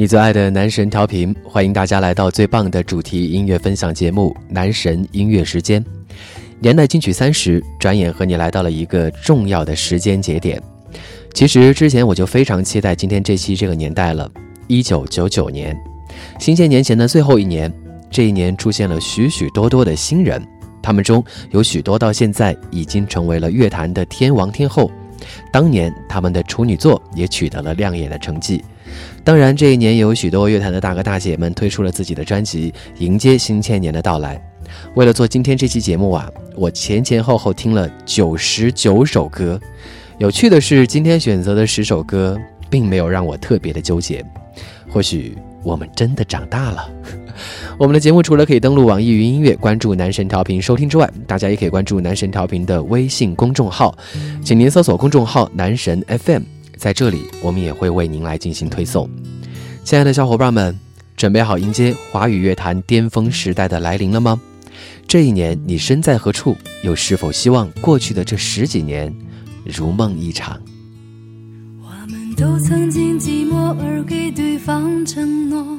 你最爱的男神调频，欢迎大家来到最棒的主题音乐分享节目《男神音乐时间》。年代金曲三十，转眼和你来到了一个重要的时间节点。其实之前我就非常期待今天这期这个年代了。一九九九年，新千年前的最后一年，这一年出现了许许多多的新人，他们中有许多到现在已经成为了乐坛的天王天后。当年他们的处女作也取得了亮眼的成绩。当然，这一年有许多乐坛的大哥大姐们推出了自己的专辑，迎接新千年的到来。为了做今天这期节目啊，我前前后后听了九十九首歌。有趣的是，今天选择的十首歌，并没有让我特别的纠结。或许我们真的长大了。我们的节目除了可以登录网易云音乐关注男神调频收听之外，大家也可以关注男神调频的微信公众号，请您搜索公众号“男神 FM”。在这里，我们也会为您来进行推送。亲爱的小伙伴们，准备好迎接华语乐坛巅峰时代的来临了吗？这一年你身在何处？又是否希望过去的这十几年如梦一场？我们都曾经寂寞而给对方承诺，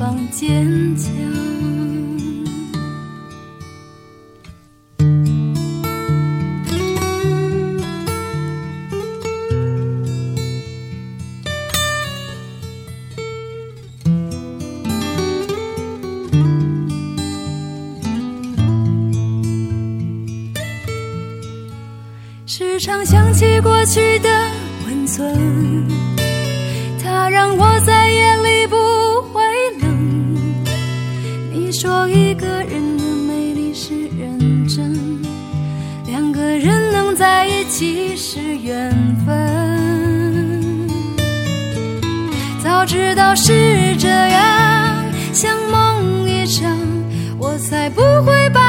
方坚强。时常想起过去的温存，一个人的美丽是认真，两个人能在一起是缘分。早知道是这样，像梦一场，我才不会把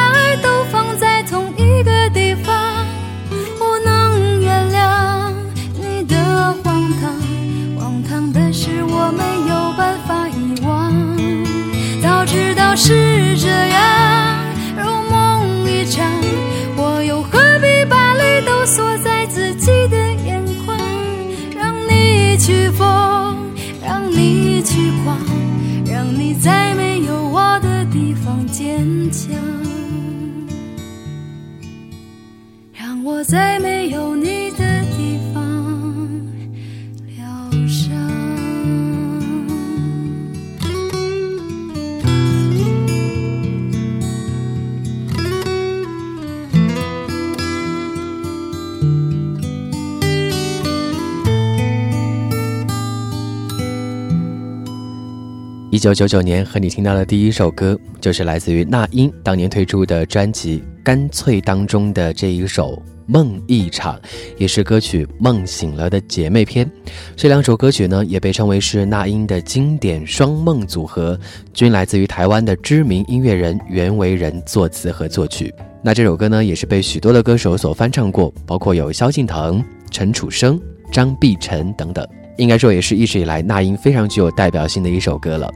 九九九年和你听到的第一首歌，就是来自于那英当年推出的专辑《干脆》当中的这一首《梦一场》，也是歌曲《梦醒了》的姐妹篇。这两首歌曲呢，也被称为是那英的经典双梦组合，均来自于台湾的知名音乐人袁惟仁作词和作曲。那这首歌呢，也是被许多的歌手所翻唱过，包括有萧敬腾、陈楚生、张碧晨等等。应该说也是一直以来那英非常具有代表性的一首歌了。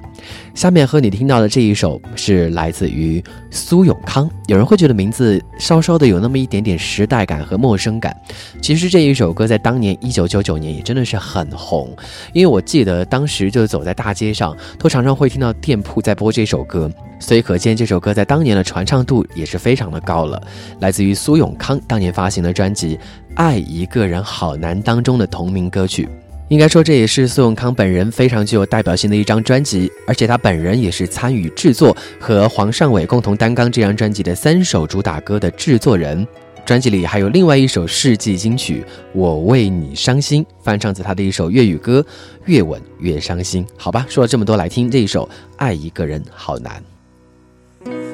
下面和你听到的这一首是来自于苏永康。有人会觉得名字稍稍的有那么一点点时代感和陌生感。其实这一首歌在当年一九九九年也真的是很红，因为我记得当时就走在大街上，都常常会听到店铺在播这首歌，所以可见这首歌在当年的传唱度也是非常的高了。来自于苏永康当年发行的专辑《爱一个人好难》当中的同名歌曲。应该说，这也是苏永康本人非常具有代表性的一张专辑，而且他本人也是参与制作和黄尚伟共同担纲这张专辑的三首主打歌的制作人。专辑里还有另外一首世纪金曲《我为你伤心》，翻唱自他的一首粤语歌《越吻越伤心》。好吧，说了这么多，来听这一首《爱一个人好难》。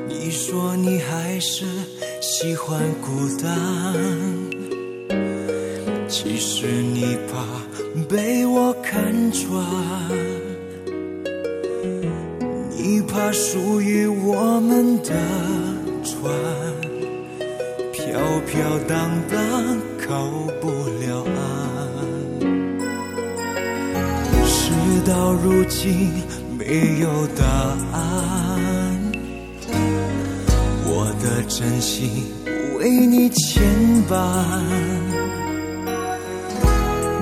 你说你还是喜欢孤单。其实你怕被我看穿，你怕属于我们的船飘飘荡荡靠不了岸。事到如今没有答案，我的真心为你牵绊。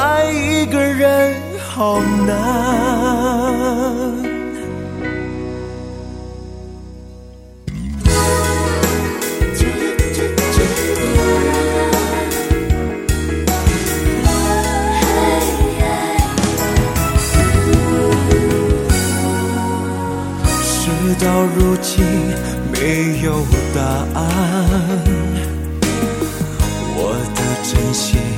爱一个人好难。事到如今没有答案，我的真心。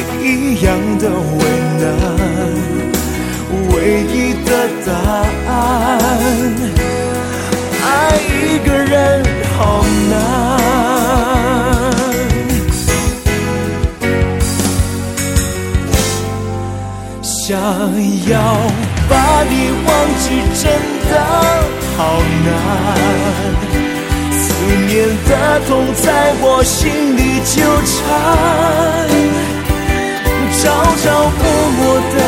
一样的为难，唯一的答案，爱一个人好难。想要把你忘记真的好难，思念的痛在我心里纠缠。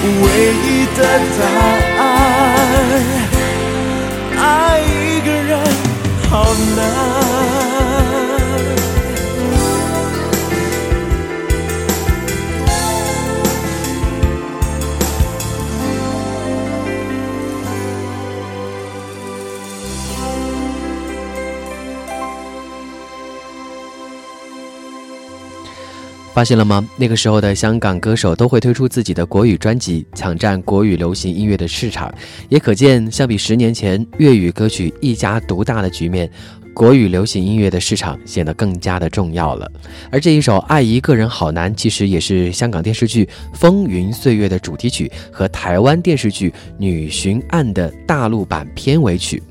唯一的答案，爱一个人好难。发现了吗？那个时候的香港歌手都会推出自己的国语专辑，抢占国语流行音乐的市场，也可见相比十年前粤语歌曲一家独大的局面，国语流行音乐的市场显得更加的重要了。而这一首《爱一个人好难》，其实也是香港电视剧《风云岁月》的主题曲和台湾电视剧《女巡案》的大陆版片尾曲。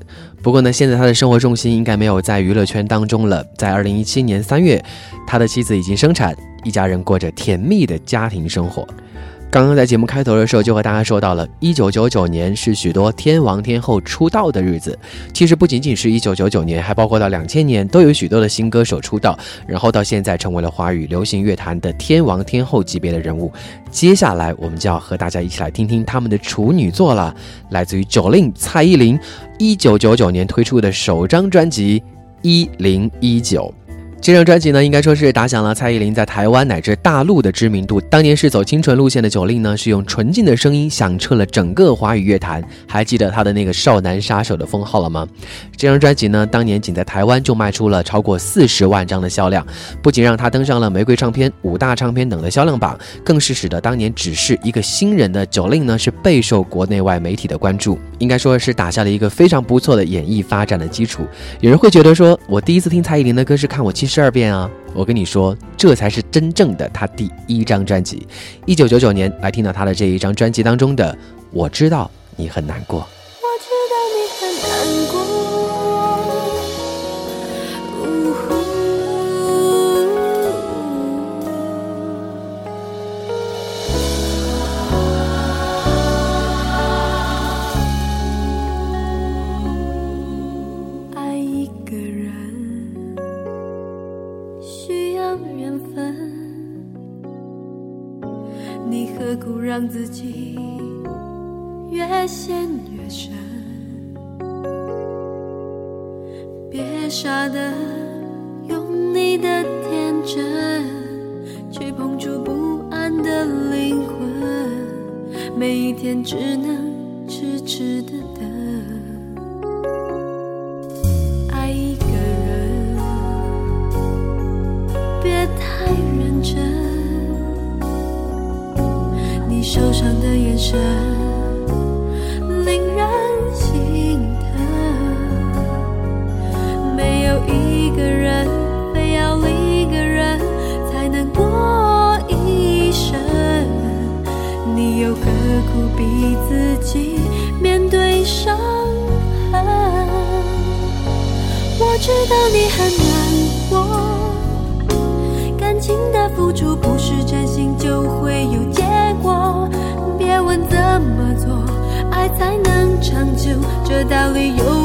不过呢，现在他的生活重心应该没有在娱乐圈当中了。在二零一七年三月，他的妻子已经生产。一家人过着甜蜜的家庭生活。刚刚在节目开头的时候，就和大家说到了，一九九九年是许多天王天后出道的日子。其实不仅仅是一九九九年，还包括到两千年，都有许多的新歌手出道，然后到现在成为了华语流行乐坛的天王天后级别的人物。接下来我们就要和大家一起来听听他们的处女作了，来自于九令蔡依林，一九九九年推出的首张专辑《一零一九》。这张专辑呢，应该说是打响了蔡依林在台湾乃至大陆的知名度。当年是走清纯路线的九令呢，是用纯净的声音响彻了整个华语乐坛。还记得他的那个少男杀手的封号了吗？这张专辑呢，当年仅在台湾就卖出了超过四十万张的销量，不仅让他登上了玫瑰唱片、五大唱片等的销量榜，更是使得当年只是一个新人的九令呢，是备受国内外媒体的关注。应该说是打下了一个非常不错的演艺发展的基础。有人会觉得说，我第一次听蔡依林的歌是看我七。十二遍啊！我跟你说，这才是真正的他第一张专辑。一九九九年来听到他的这一张专辑当中的《我知道你很难过》。让自己越陷越深，别傻的用你的天真去碰触不安的灵魂，每一天只能痴痴的等。爱一个人，别太受伤的眼神令人心疼，没有一个人非要另一个人才能过一生，你又何苦逼自己面对伤痕？我知道你很难过，感情的付出不这道理有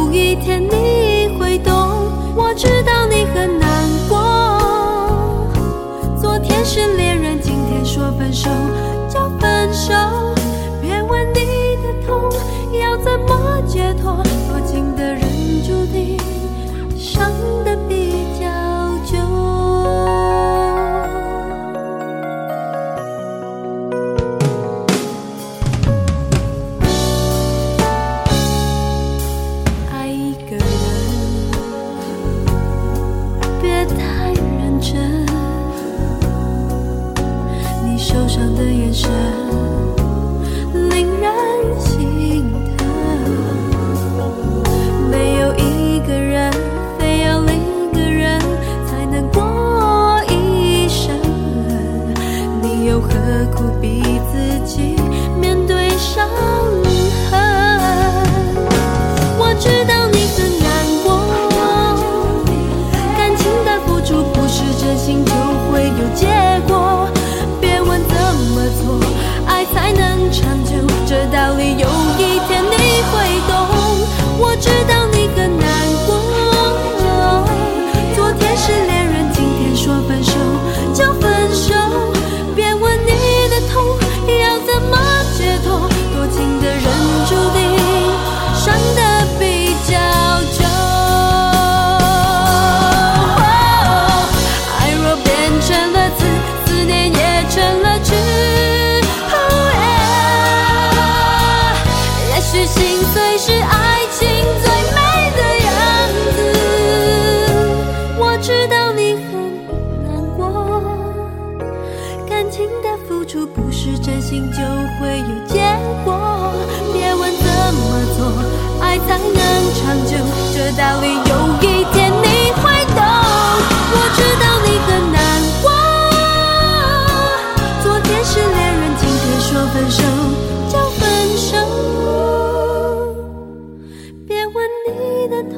情的付出不是真心就会有结果。别问怎么做，爱才能长久，这道理有一天你会懂。我知道你很难过，昨天是恋人，今天说分手就分手。别问你的痛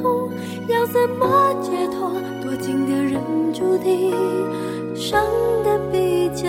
要怎么解脱，多情的人注定伤得比较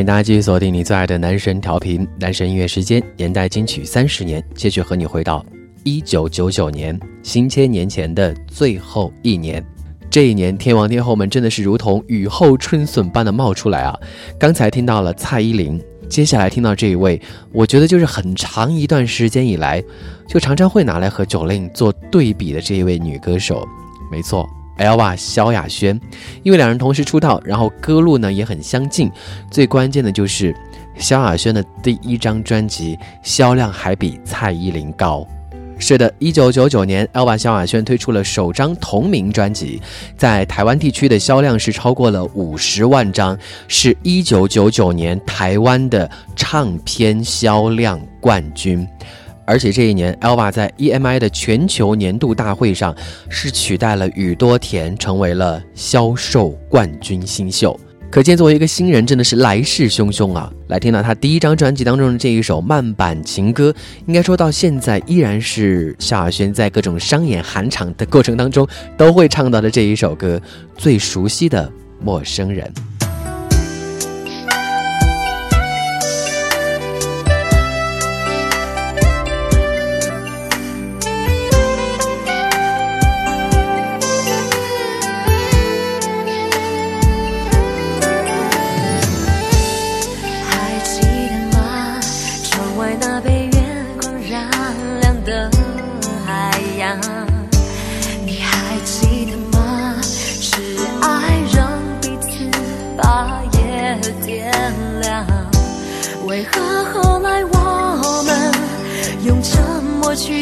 欢迎大家继续锁定你最爱的男神调频，男神音乐时间，年代金曲三十年，继续和你回到一九九九年，新千年前的最后一年。这一年，天王天后们真的是如同雨后春笋般的冒出来啊！刚才听到了蔡依林，接下来听到这一位，我觉得就是很长一段时间以来，就常常会拿来和九令做对比的这一位女歌手，没错。Elva 萧亚轩，因为两人同时出道，然后歌路呢也很相近，最关键的就是萧亚轩的第一张专辑销量还比蔡依林高。是的，一九九九年，Elva 萧亚轩推出了首张同名专辑，在台湾地区的销量是超过了五十万张，是一九九九年台湾的唱片销量冠军。而且这一年，Elva 在 EMI 的全球年度大会上是取代了宇多田，成为了销售冠军新秀。可见，作为一个新人，真的是来势汹汹啊！来听到他第一张专辑当中的这一首慢板情歌，应该说到现在依然是萧亚轩在各种商演喊场的过程当中都会唱到的这一首歌，最熟悉的陌生人。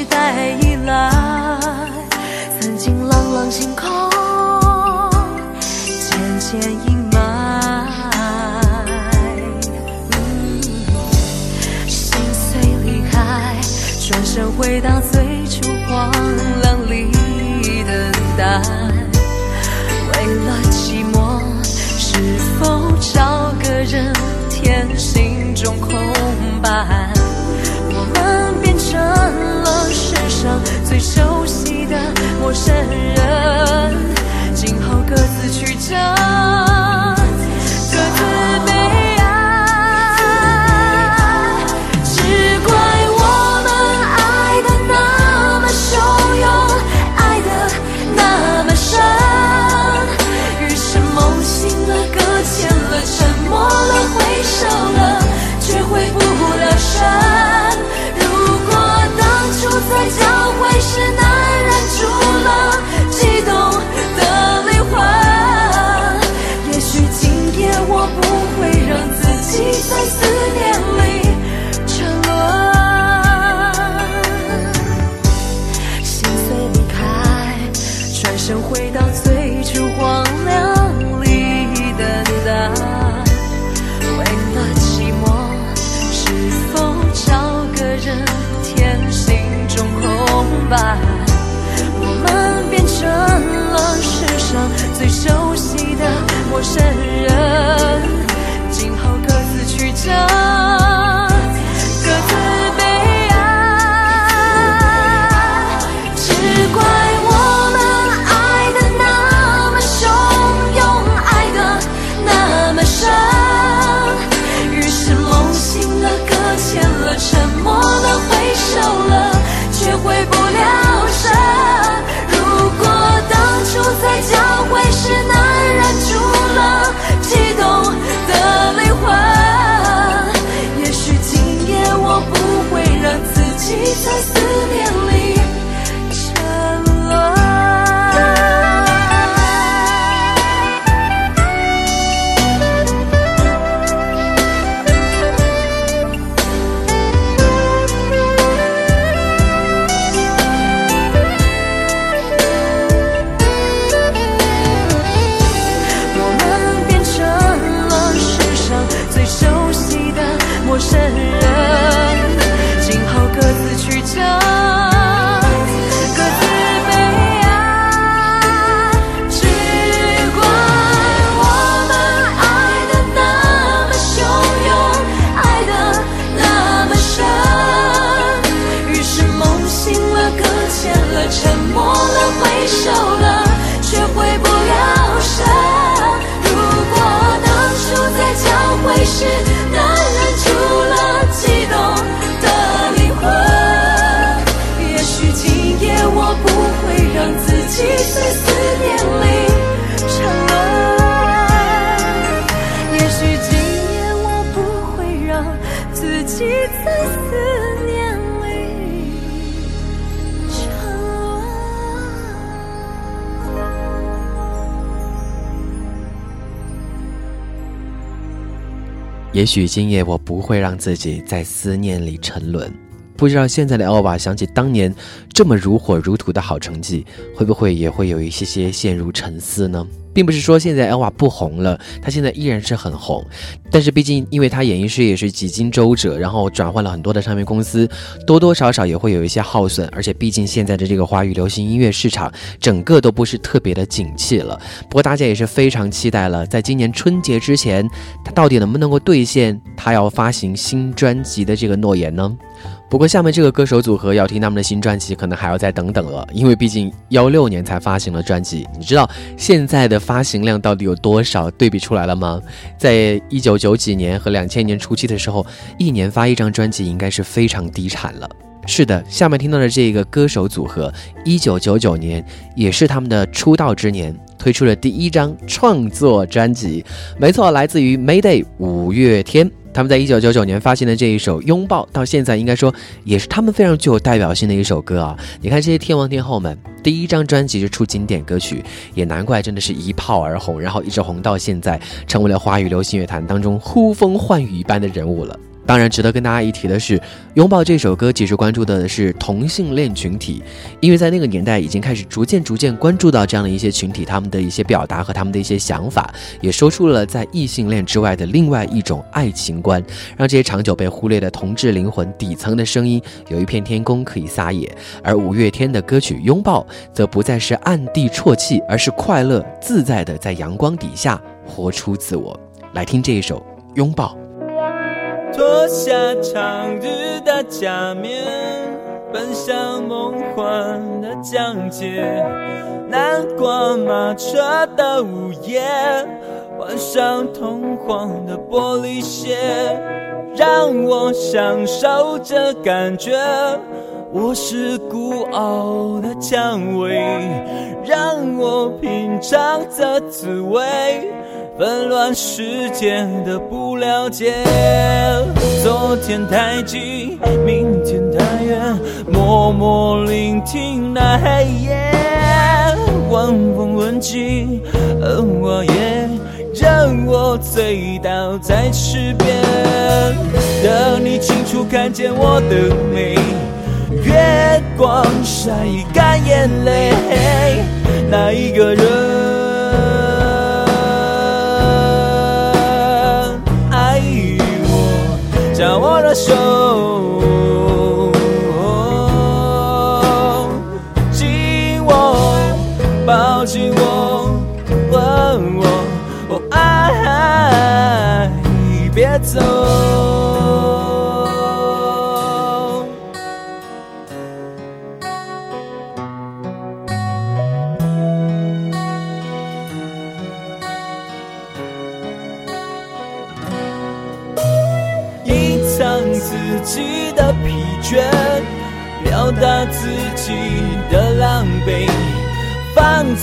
代依赖，曾经朗朗星空渐渐阴霾，心碎离开，转身回到最初荒凉里等待。为了寂寞，是否找个人填心中空白？最熟悉的陌生人，今后各自曲折，陌生在也许今夜我不会让自己在思念里沉沦。不知道现在的奥巴想起当年这么如火如荼的好成绩，会不会也会有一些些陷入沉思呢？并不是说现在 Elva 不红了，她现在依然是很红，但是毕竟因为她演艺事业是几经周折，然后转换了很多的唱片公司，多多少少也会有一些耗损，而且毕竟现在的这个华语流行音乐市场整个都不是特别的景气了。不过大家也是非常期待了，在今年春节之前，她到底能不能够兑现她要发行新专辑的这个诺言呢？不过下面这个歌手组合要听他们的新专辑，可那还要再等等了，因为毕竟幺六年才发行了专辑。你知道现在的发行量到底有多少？对比出来了吗？在一九九几年和两千年初期的时候，一年发一张专辑应该是非常低产了。是的，下面听到的这个歌手组合，一九九九年也是他们的出道之年，推出了第一张创作专辑。没错，来自于 Mayday 五月天。他们在一九九九年发行的这一首《拥抱》，到现在应该说也是他们非常具有代表性的一首歌啊！你看这些天王天后们，第一张专辑就出经典歌曲，也难怪真的是一炮而红，然后一直红到现在，成为了华语流行乐坛当中呼风唤雨一般的人物了。当然，值得跟大家一提的是，《拥抱》这首歌其实关注的是同性恋群体，因为在那个年代已经开始逐渐逐渐关注到这样的一些群体，他们的一些表达和他们的一些想法，也说出了在异性恋之外的另外一种爱情观，让这些长久被忽略的同志灵魂底层的声音有一片天空可以撒野。而五月天的歌曲《拥抱》则不再是暗地啜泣，而是快乐自在的在阳光底下活出自我。来听这一首《拥抱》。脱下长日的假面，奔向梦幻的疆界。南瓜马车的午夜，换上通黄的玻璃鞋，让我享受这感觉。我是孤傲的蔷薇，让我品尝这滋味。纷乱世间的不了解，昨天太近，明天太远，默默聆听那黑夜，晚风吻尽，而我也让我醉倒在池边，等你清楚看见我的美，月光晒干眼泪。那一个人爱我，将我的手紧握，抱紧我，吻我，爱，别走。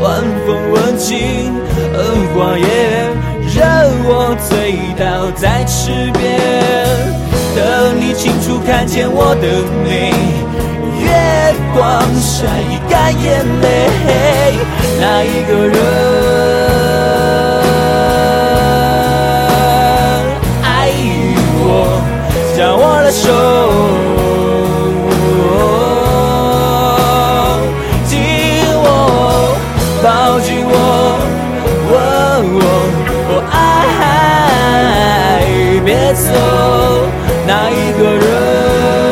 晚风吻尽荷花叶，任我醉倒在池边。等你清楚看见我的美，月光晒干眼泪，那一个人爱我，将我的手别走。那一个人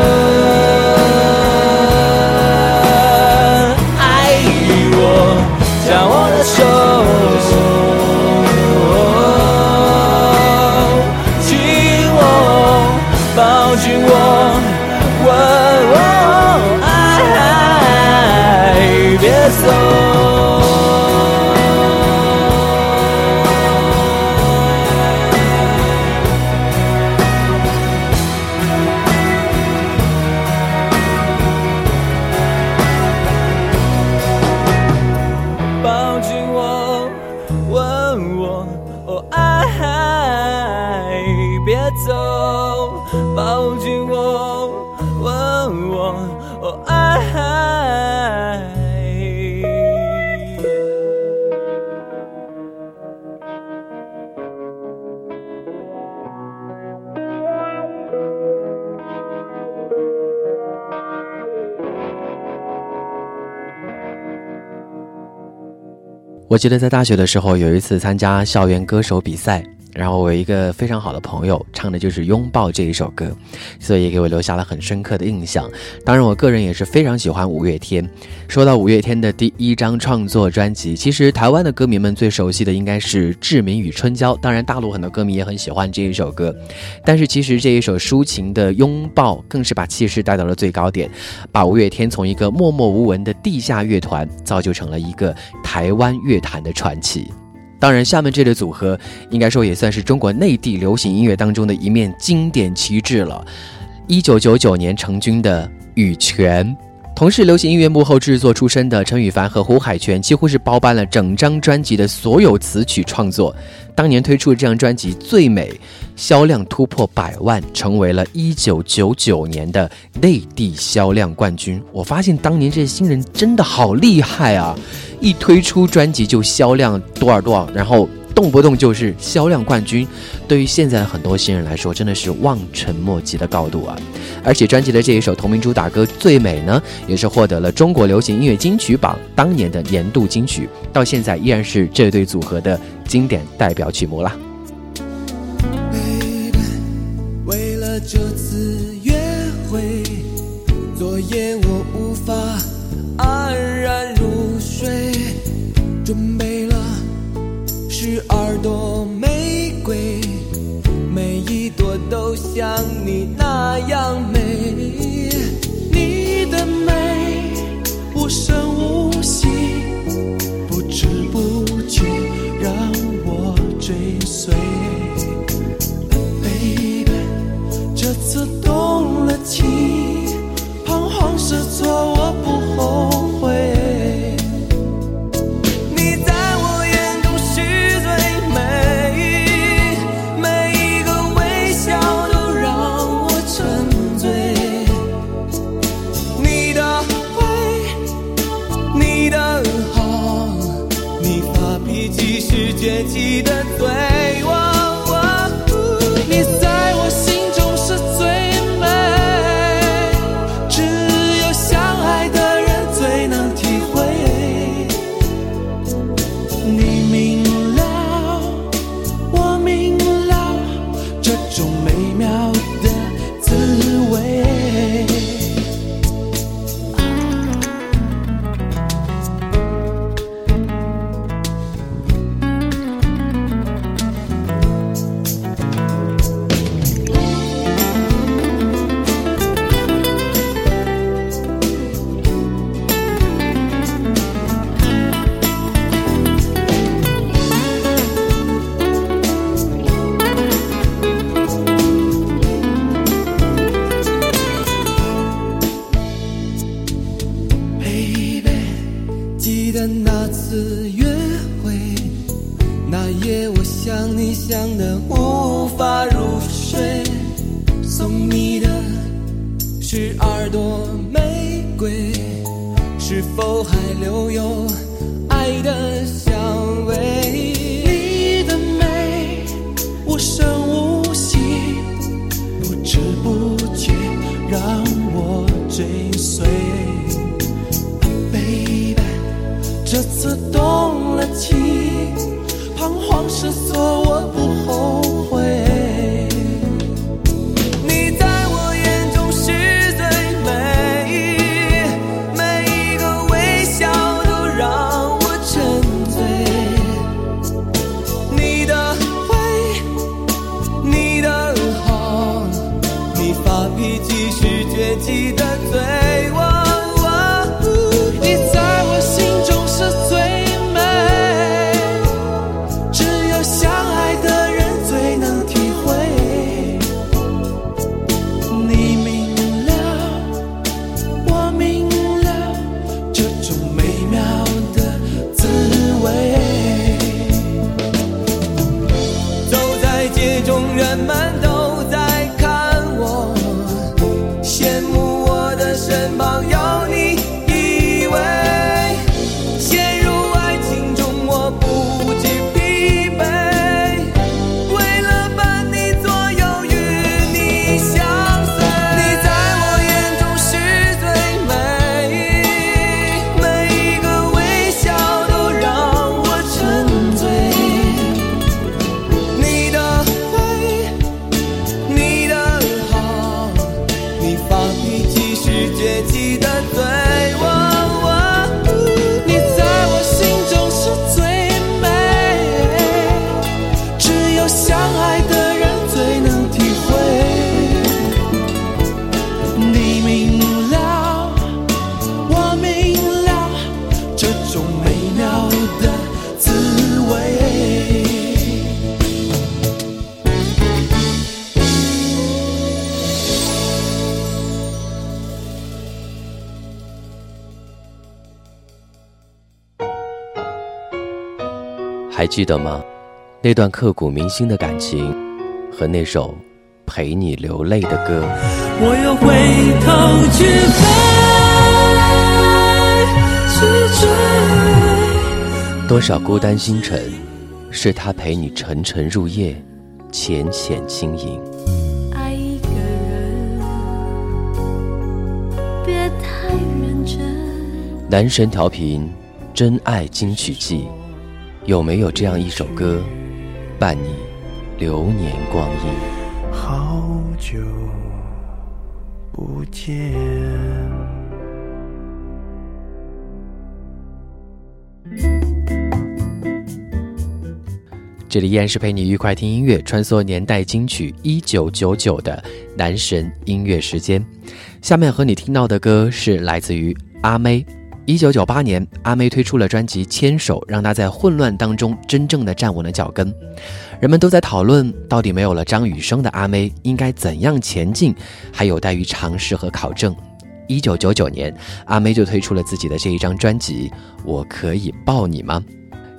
我记得在大学的时候，有一次参加校园歌手比赛，然后我一个非常好的朋友唱的就是《拥抱》这一首歌，所以也给我留下了很深刻的印象。当然，我个人也是非常喜欢五月天。说到五月天的第一张创作专辑，其实台湾的歌迷们最熟悉的应该是《志明与春娇》，当然大陆很多歌迷也很喜欢这一首歌。但是其实这一首抒情的《拥抱》更是把气势带到了最高点，把五月天从一个默默无闻的地下乐团造就成了一个台湾乐坛的传奇。当然，下面这对组合应该说也算是中国内地流行音乐当中的一面经典旗帜了。一九九九年成军的羽泉。同是流行音乐幕后制作出身的陈羽凡和胡海泉，几乎是包办了整张专辑的所有词曲创作。当年推出的这张专辑《最美》，销量突破百万，成为了一九九九年的内地销量冠军。我发现当年这些新人真的好厉害啊！一推出专辑就销量多少多少，然后动不动就是销量冠军。对于现在的很多新人来说，真的是望尘莫及的高度啊！而且专辑的这一首同名主打歌《最美》呢，也是获得了中国流行音乐金曲榜当年的年度金曲，到现在依然是这对组合的经典代表曲目啦。Baby，为了这次约会，昨夜我无法安然入睡，准备朵玫瑰，每一朵都像你那样美。记得吗？那段刻骨铭心的感情，和那首陪你流泪的歌。我又回头去飞，去追。多少孤单星辰，是他陪你沉沉入夜，浅浅轻盈。爱一个人，别太认真。男神调频，真爱金曲季，有没有这样一首歌，伴你流年光阴？好久不见。这里依然是陪你愉快听音乐，穿梭年代金曲一九九九的男神音乐时间。下面和你听到的歌是来自于阿妹。一九九八年，阿妹推出了专辑《牵手》，让她在混乱当中真正的站稳了脚跟。人们都在讨论，到底没有了张雨生的阿妹应该怎样前进，还有待于尝试和考证。一九九九年，阿妹就推出了自己的这一张专辑《我可以抱你吗》。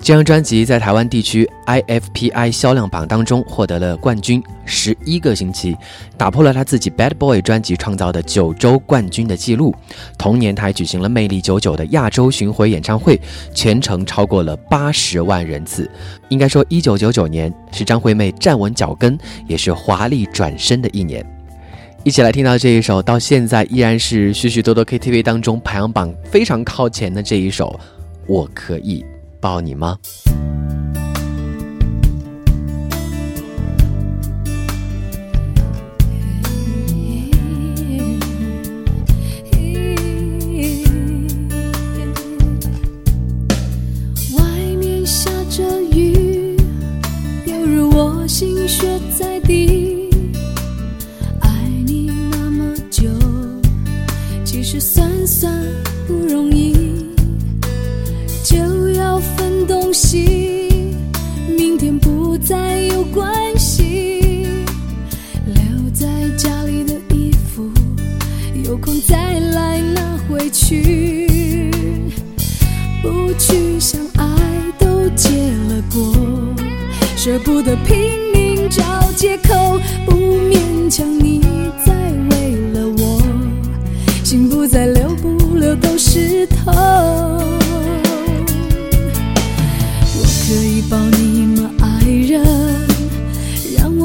这张专辑在台湾地区 IFPI 销量榜当中获得了冠军十一个星期，打破了他自己 Bad Boy 专辑创造的九周冠军的记录。同年，他还举行了魅力九九的亚洲巡回演唱会，全程超过了八十万人次。应该说，一九九九年是张惠妹站稳脚跟，也是华丽转身的一年。一起来听到这一首，到现在依然是许许多多 KTV 当中排行榜非常靠前的这一首，《我可以》。抱你吗？西，明天不再有关系。留在家里的衣服，有空再来拿回去。不去想爱都结了果，舍不得拼命找借口，不勉强你再为了我，心不再留不留都是痛。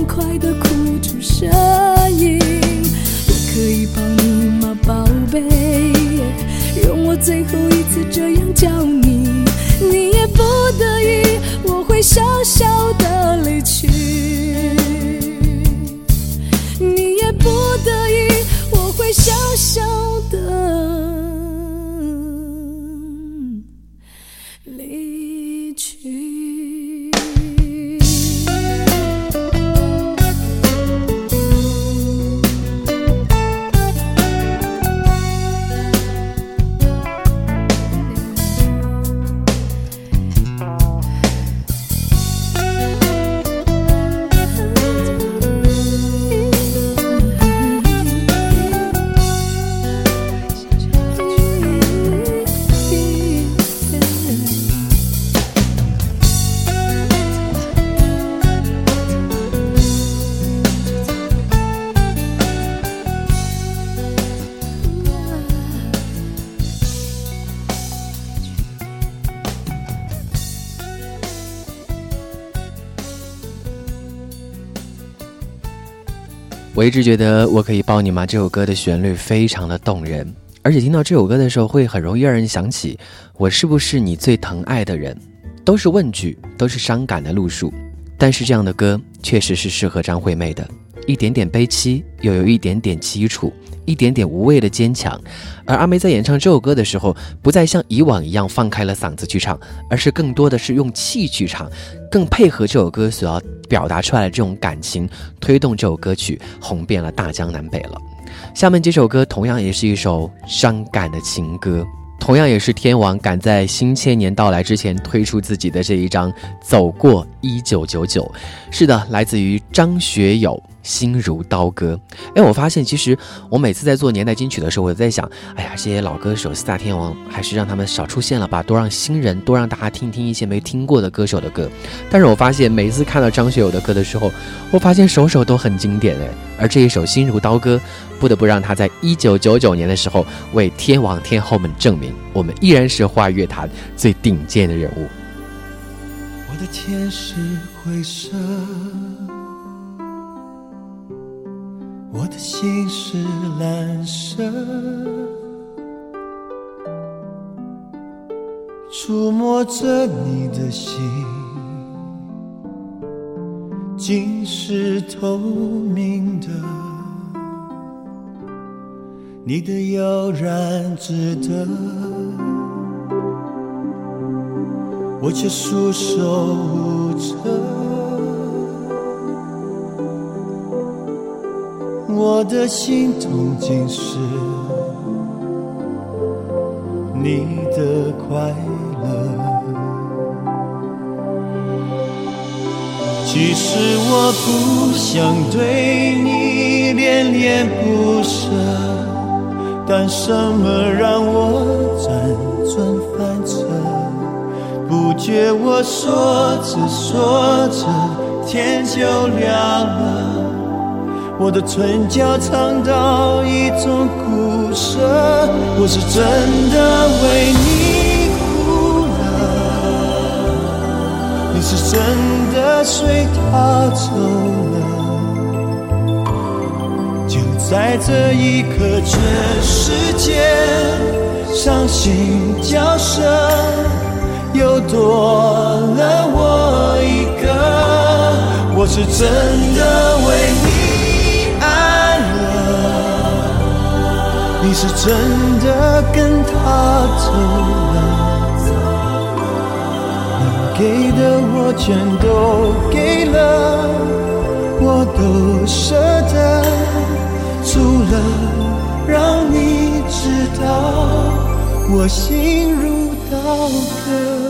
痛快的哭出声音，我可以抱你吗？宝贝，容我最后一次这样叫你，你也不得已。我一直觉得《我可以抱你吗》这首歌的旋律非常的动人，而且听到这首歌的时候，会很容易让人想起“我是不是你最疼爱的人”，都是问句，都是伤感的路数。但是这样的歌确实是适合张惠妹的，一点点悲凄，又有一点点凄楚。一点点无畏的坚强，而阿妹在演唱这首歌的时候，不再像以往一样放开了嗓子去唱，而是更多的是用气去唱，更配合这首歌所要表达出来的这种感情，推动这首歌曲红遍了大江南北了。下面这首歌同样也是一首伤感的情歌，同样也是天王赶在新千年到来之前推出自己的这一张《走过一九九九》。是的，来自于张学友。心如刀割，哎，我发现其实我每次在做年代金曲的时候，我在想，哎呀，这些老歌手四大天王还是让他们少出现了吧，多让新人，多让大家听听一些没听过的歌手的歌。但是我发现每次看到张学友的歌的时候，我发现首首都很经典哎，而这一首《心如刀割》，不得不让他在一九九九年的时候为天王天后们证明，我们依然是华语乐坛最顶尖的人物。我的天使灰色。我的心是蓝色，触摸着你的心，竟是透明的。你的悠然自得，我却束手无策。我的心痛竟是你的快乐。其实我不想对你恋恋不舍，但什么让我辗转反侧？不觉我说着说着，天就亮了。我的唇角尝到一种苦涩，我是真的为你哭了，你是真的随他走了。就在这一刻，全世界伤心角色又多了我一个，我是真的为你。是真的跟他走了，能给的我全都给了，我都舍得，除了让你知道我心如刀割。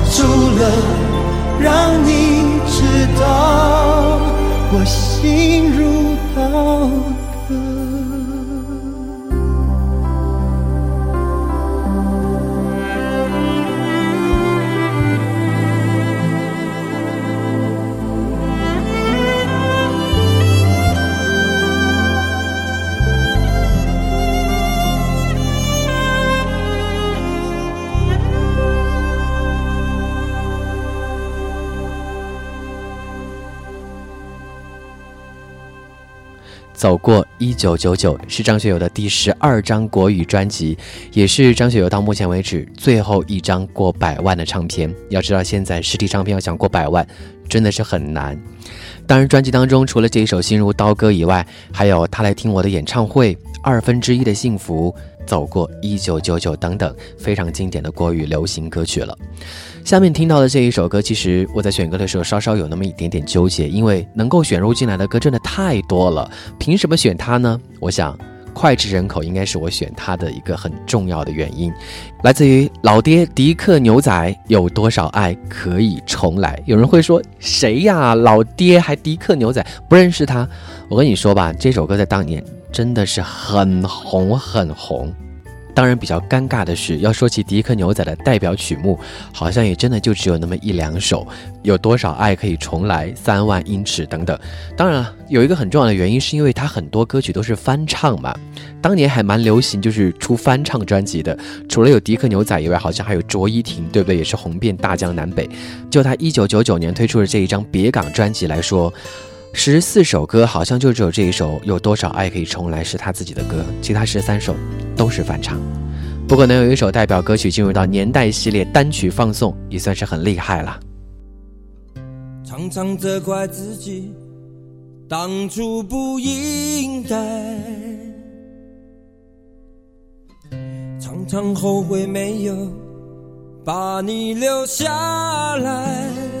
了让你知道我心如走过一九九九是张学友的第十二张国语专辑，也是张学友到目前为止最后一张过百万的唱片。要知道，现在实体唱片要想过百万，真的是很难。当然，专辑当中除了这一首《心如刀割》以外，还有他来听我的演唱会《二分之一的幸福》。走过一九九九等等非常经典的国语流行歌曲了。下面听到的这一首歌，其实我在选歌的时候稍稍有那么一点点纠结，因为能够选入进来的歌真的太多了，凭什么选它呢？我想脍炙人口应该是我选它的一个很重要的原因，来自于老爹迪克牛仔，有多少爱可以重来？有人会说谁呀？老爹还迪克牛仔，不认识他？我跟你说吧，这首歌在当年真的是很红很红。当然，比较尴尬的是，要说起迪克牛仔的代表曲目，好像也真的就只有那么一两首。有多少爱可以重来？三万英尺等等。当然了，有一个很重要的原因，是因为他很多歌曲都是翻唱嘛。当年还蛮流行，就是出翻唱专辑的。除了有迪克牛仔以外，好像还有卓依婷，对不对？也是红遍大江南北。就他一九九九年推出的这一张《别港》专辑来说。十四首歌，好像就只有这一首《有多少爱可以重来》是他自己的歌，其他十三首都是翻唱。不过能有一首代表歌曲进入到年代系列单曲放送，也算是很厉害了。常常责怪自己当初不应该，常常后悔没有把你留下来。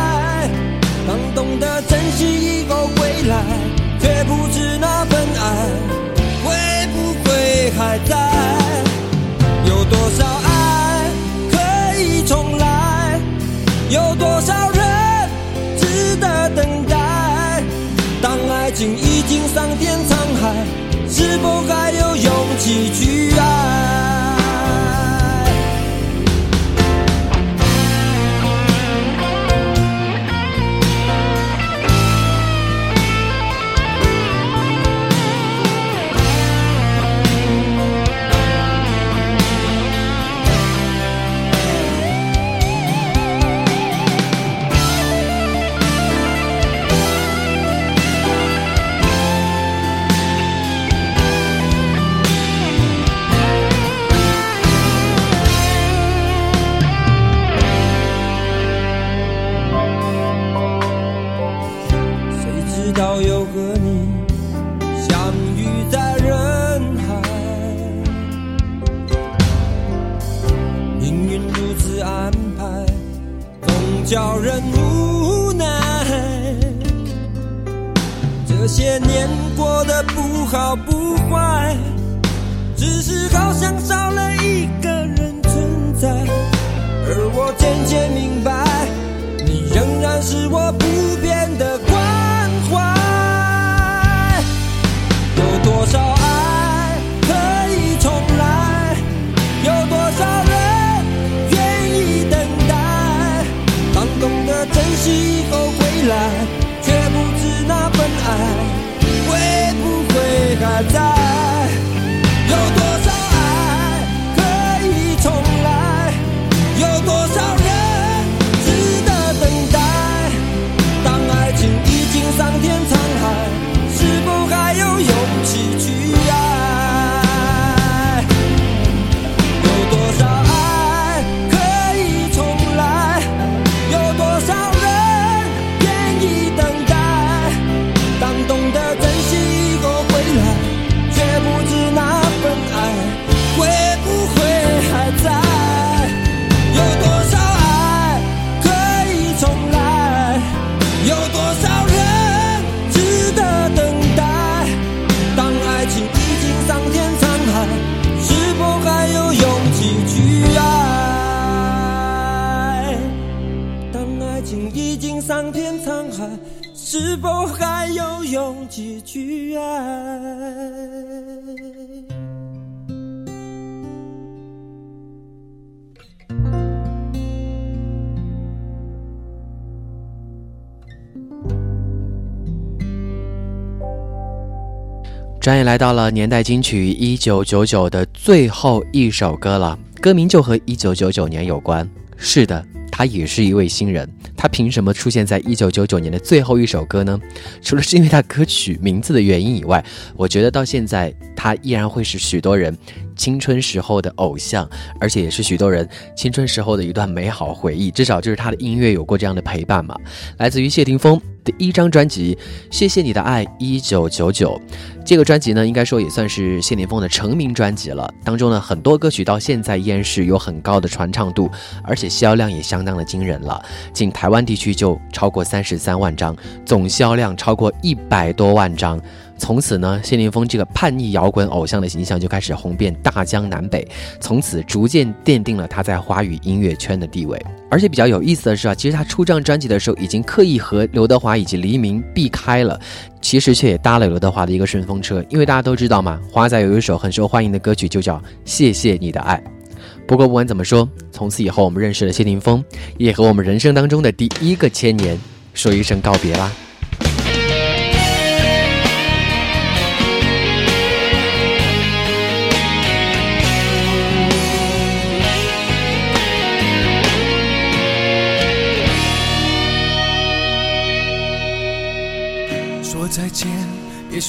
懂得珍惜以后回来却不知那份爱会不会还在？有多少爱可以重来？有多少人值得等待？当爱情已经桑田转眼来到了年代金曲一九九九的最后一首歌了，歌名就和一九九九年有关。是的，他也是一位新人，他凭什么出现在一九九九年的最后一首歌呢？除了是因为他歌曲名字的原因以外，我觉得到现在他依然会是许多人青春时候的偶像，而且也是许多人青春时候的一段美好回忆。至少就是他的音乐有过这样的陪伴嘛。来自于谢霆锋。第一张专辑《谢谢你的爱》，一九九九，这个专辑呢，应该说也算是谢霆锋的成名专辑了。当中呢，很多歌曲到现在依然是有很高的传唱度，而且销量也相当的惊人了。仅台湾地区就超过三十三万张，总销量超过一百多万张。从此呢，谢霆锋这个叛逆摇滚偶像的形象就开始红遍大江南北，从此逐渐奠定了他在华语音乐圈的地位。而且比较有意思的是啊，其实他出这张专辑的时候，已经刻意和刘德华以及黎明避开了，其实却也搭了刘德华的一个顺风车。因为大家都知道嘛，华仔有一首很受欢迎的歌曲就叫《谢谢你的爱》。不过不管怎么说，从此以后我们认识了谢霆锋，也和我们人生当中的第一个千年说一声告别啦。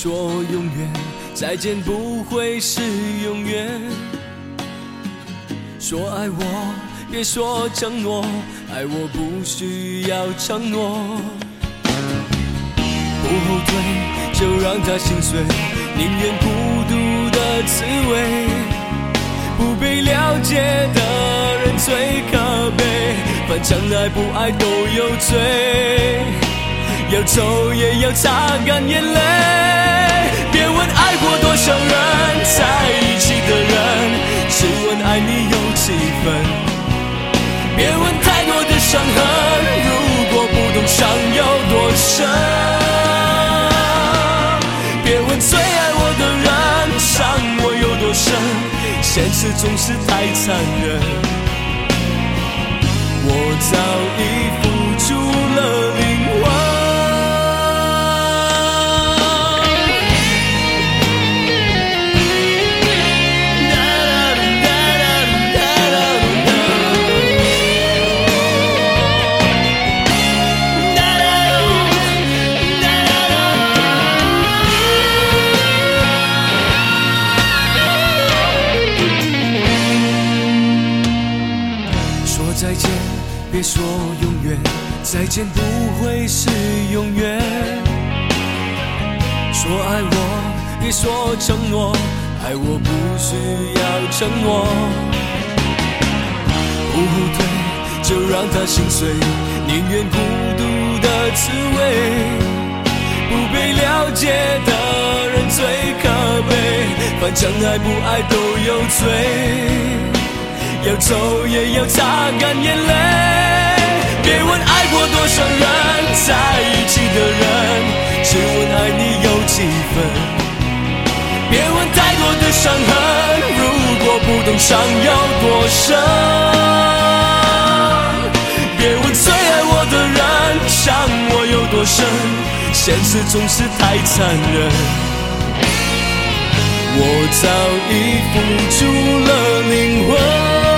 说永远，再见不会是永远。说爱我，别说承诺，爱我不需要承诺。不后退，就让他心碎，宁愿孤独的滋味。不被了解的人最可悲，反正爱不爱都有罪。要走也要擦干眼泪，别问爱过多少人，在一起的人，只问爱你有几分。别问太多的伤痕，如果不懂伤有多深。别问最爱我的人，伤我有多深，现实总是太残忍。我早已见不会是永远。说爱我，别说承诺，爱我不需要承诺。不后退，就让它心碎，宁愿孤独的滋味。不被了解的人最可悲，反正爱不爱都有罪。要走也要擦干眼泪，别问爱过多少人，在一起的人，只问爱你有几分。别问太多的伤痕，如果不懂伤有多深。别问最爱我的人，伤我有多深，现实总是太残忍。我早已付出了灵魂。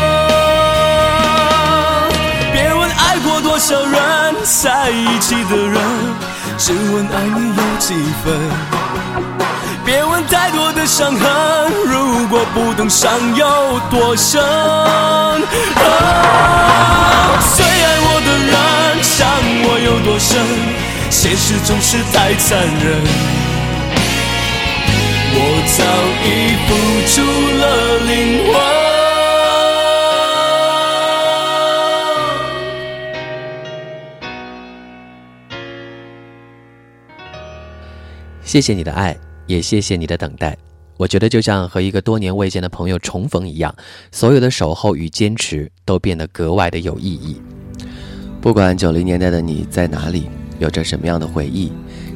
在一起的人，只问爱你有几分。别问太多的伤痕，如果不懂伤有多深。最爱我的人，伤我有多深，现实总是太残忍。我早已付出了灵魂。谢谢你的爱，也谢谢你的等待。我觉得就像和一个多年未见的朋友重逢一样，所有的守候与坚持都变得格外的有意义。不管九零年代的你在哪里，有着什么样的回忆？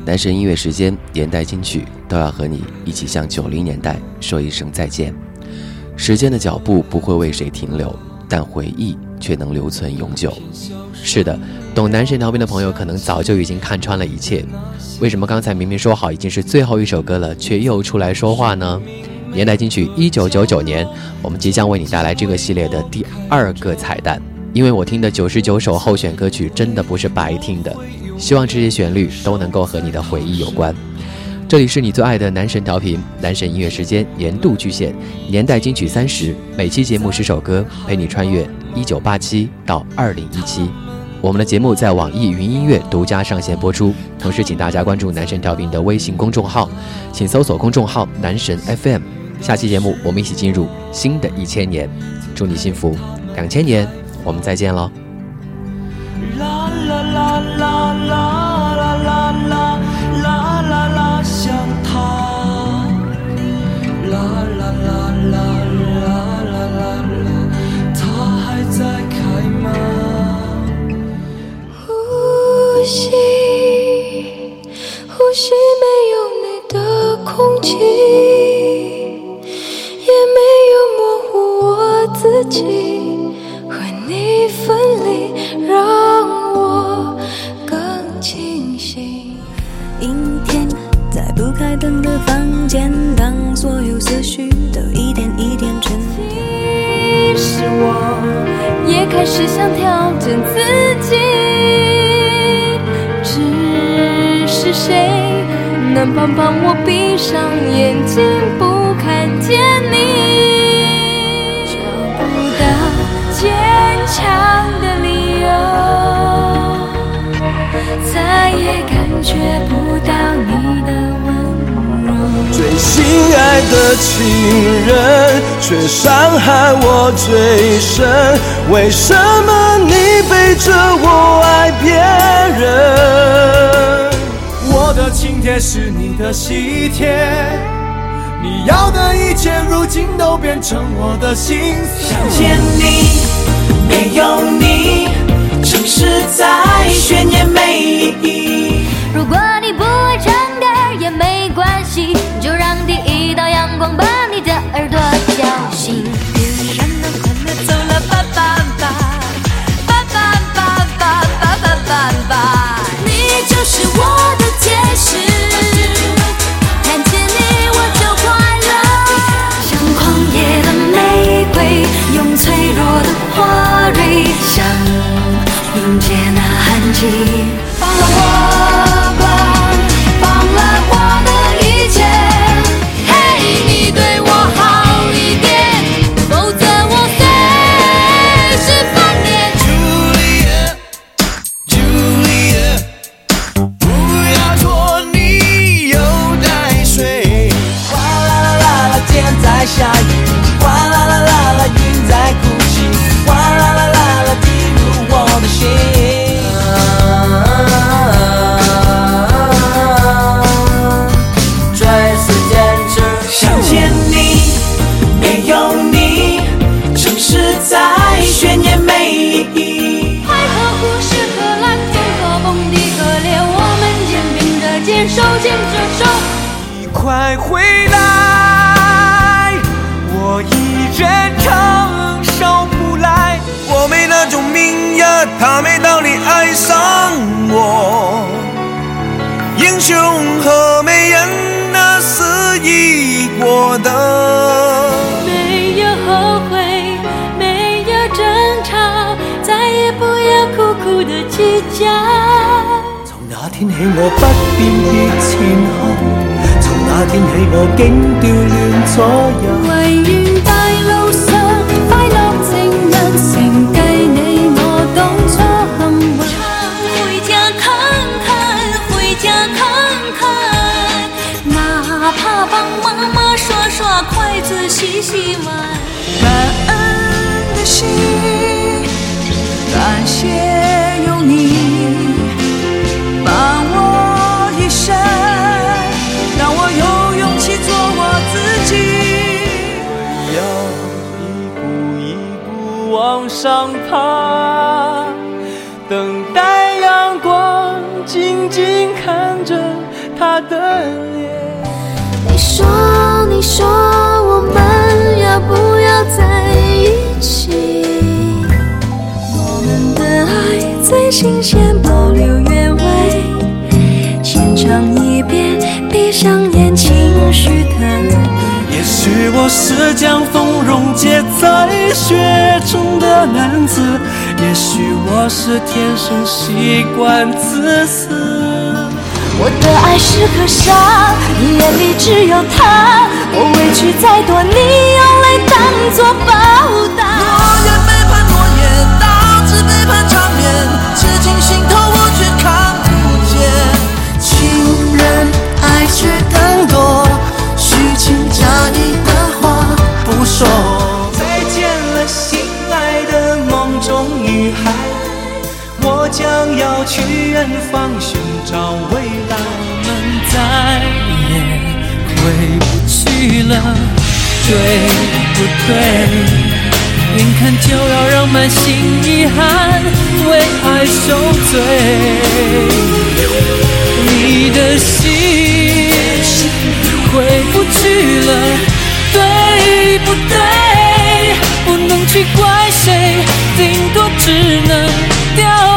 男神音乐时间，年代金曲都要和你一起向九零年代说一声再见。时间的脚步不会为谁停留，但回忆却能留存永久。是的，懂男神调频的朋友可能早就已经看穿了一切。为什么刚才明明说好已经是最后一首歌了，却又出来说话呢？年代金曲一九九九年，我们即将为你带来这个系列的第二个彩蛋。因为我听的九十九首候选歌曲真的不是白听的，希望这些旋律都能够和你的回忆有关。这里是你最爱的男神调频，男神音乐时间年度巨献，年代金曲三十，每期节目十首歌，陪你穿越一九八七到二零一七。我们的节目在网易云音乐独家上线播出，同时请大家关注男神调频的微信公众号，请搜索公众号“男神 FM”。下期节目我们一起进入新的一千年，祝你幸福，两千年。我们再见喽。啦啦啦啦啦呼吸，呼吸没有你的空气，也没有模糊我自己。和你分离，让我更清醒。阴天，在不开灯的房间，当所有思绪都一点一点沉淀。其实我也开始想调整自己，是谁能帮帮我闭上眼睛，不看见你？找不到坚强的理由，再也感觉不到你的温柔。最心爱的情人，却伤害我最深。为什么你背着我爱别人？我的请帖是你的喜帖，你要的一切，如今都变成我的心碎。想见你，没有你，城市再炫也没意义。如果天起我竟調亂左右。唯願大路上快樂情人承繼你我當初幸運。回家看看，回家看看，哪怕幫媽媽刷刷筷子、洗洗碗。感恩的心，感谢有你上爬，等待阳光静静看着他的脸。你说，你说我们要不要在一起？我们的爱最新鲜，保留原味。先尝一遍，闭上眼，情绪特。也许我是将风溶解在雪中的男子，也许我是天生习惯自私。我的爱是颗沙，你眼里只有他。我委屈再多，你用泪当作报答。诺言背叛诺言，导致背叛缠绵，痴情心头我却看不见。情人爱却更多，说。再见了，心爱的梦中女孩，我将要去远方寻找未来。我们再也回不去了，对不对？眼看就要让满心遗憾为爱受罪，你的心回不去了，不对不能去怪谁顶多只能掉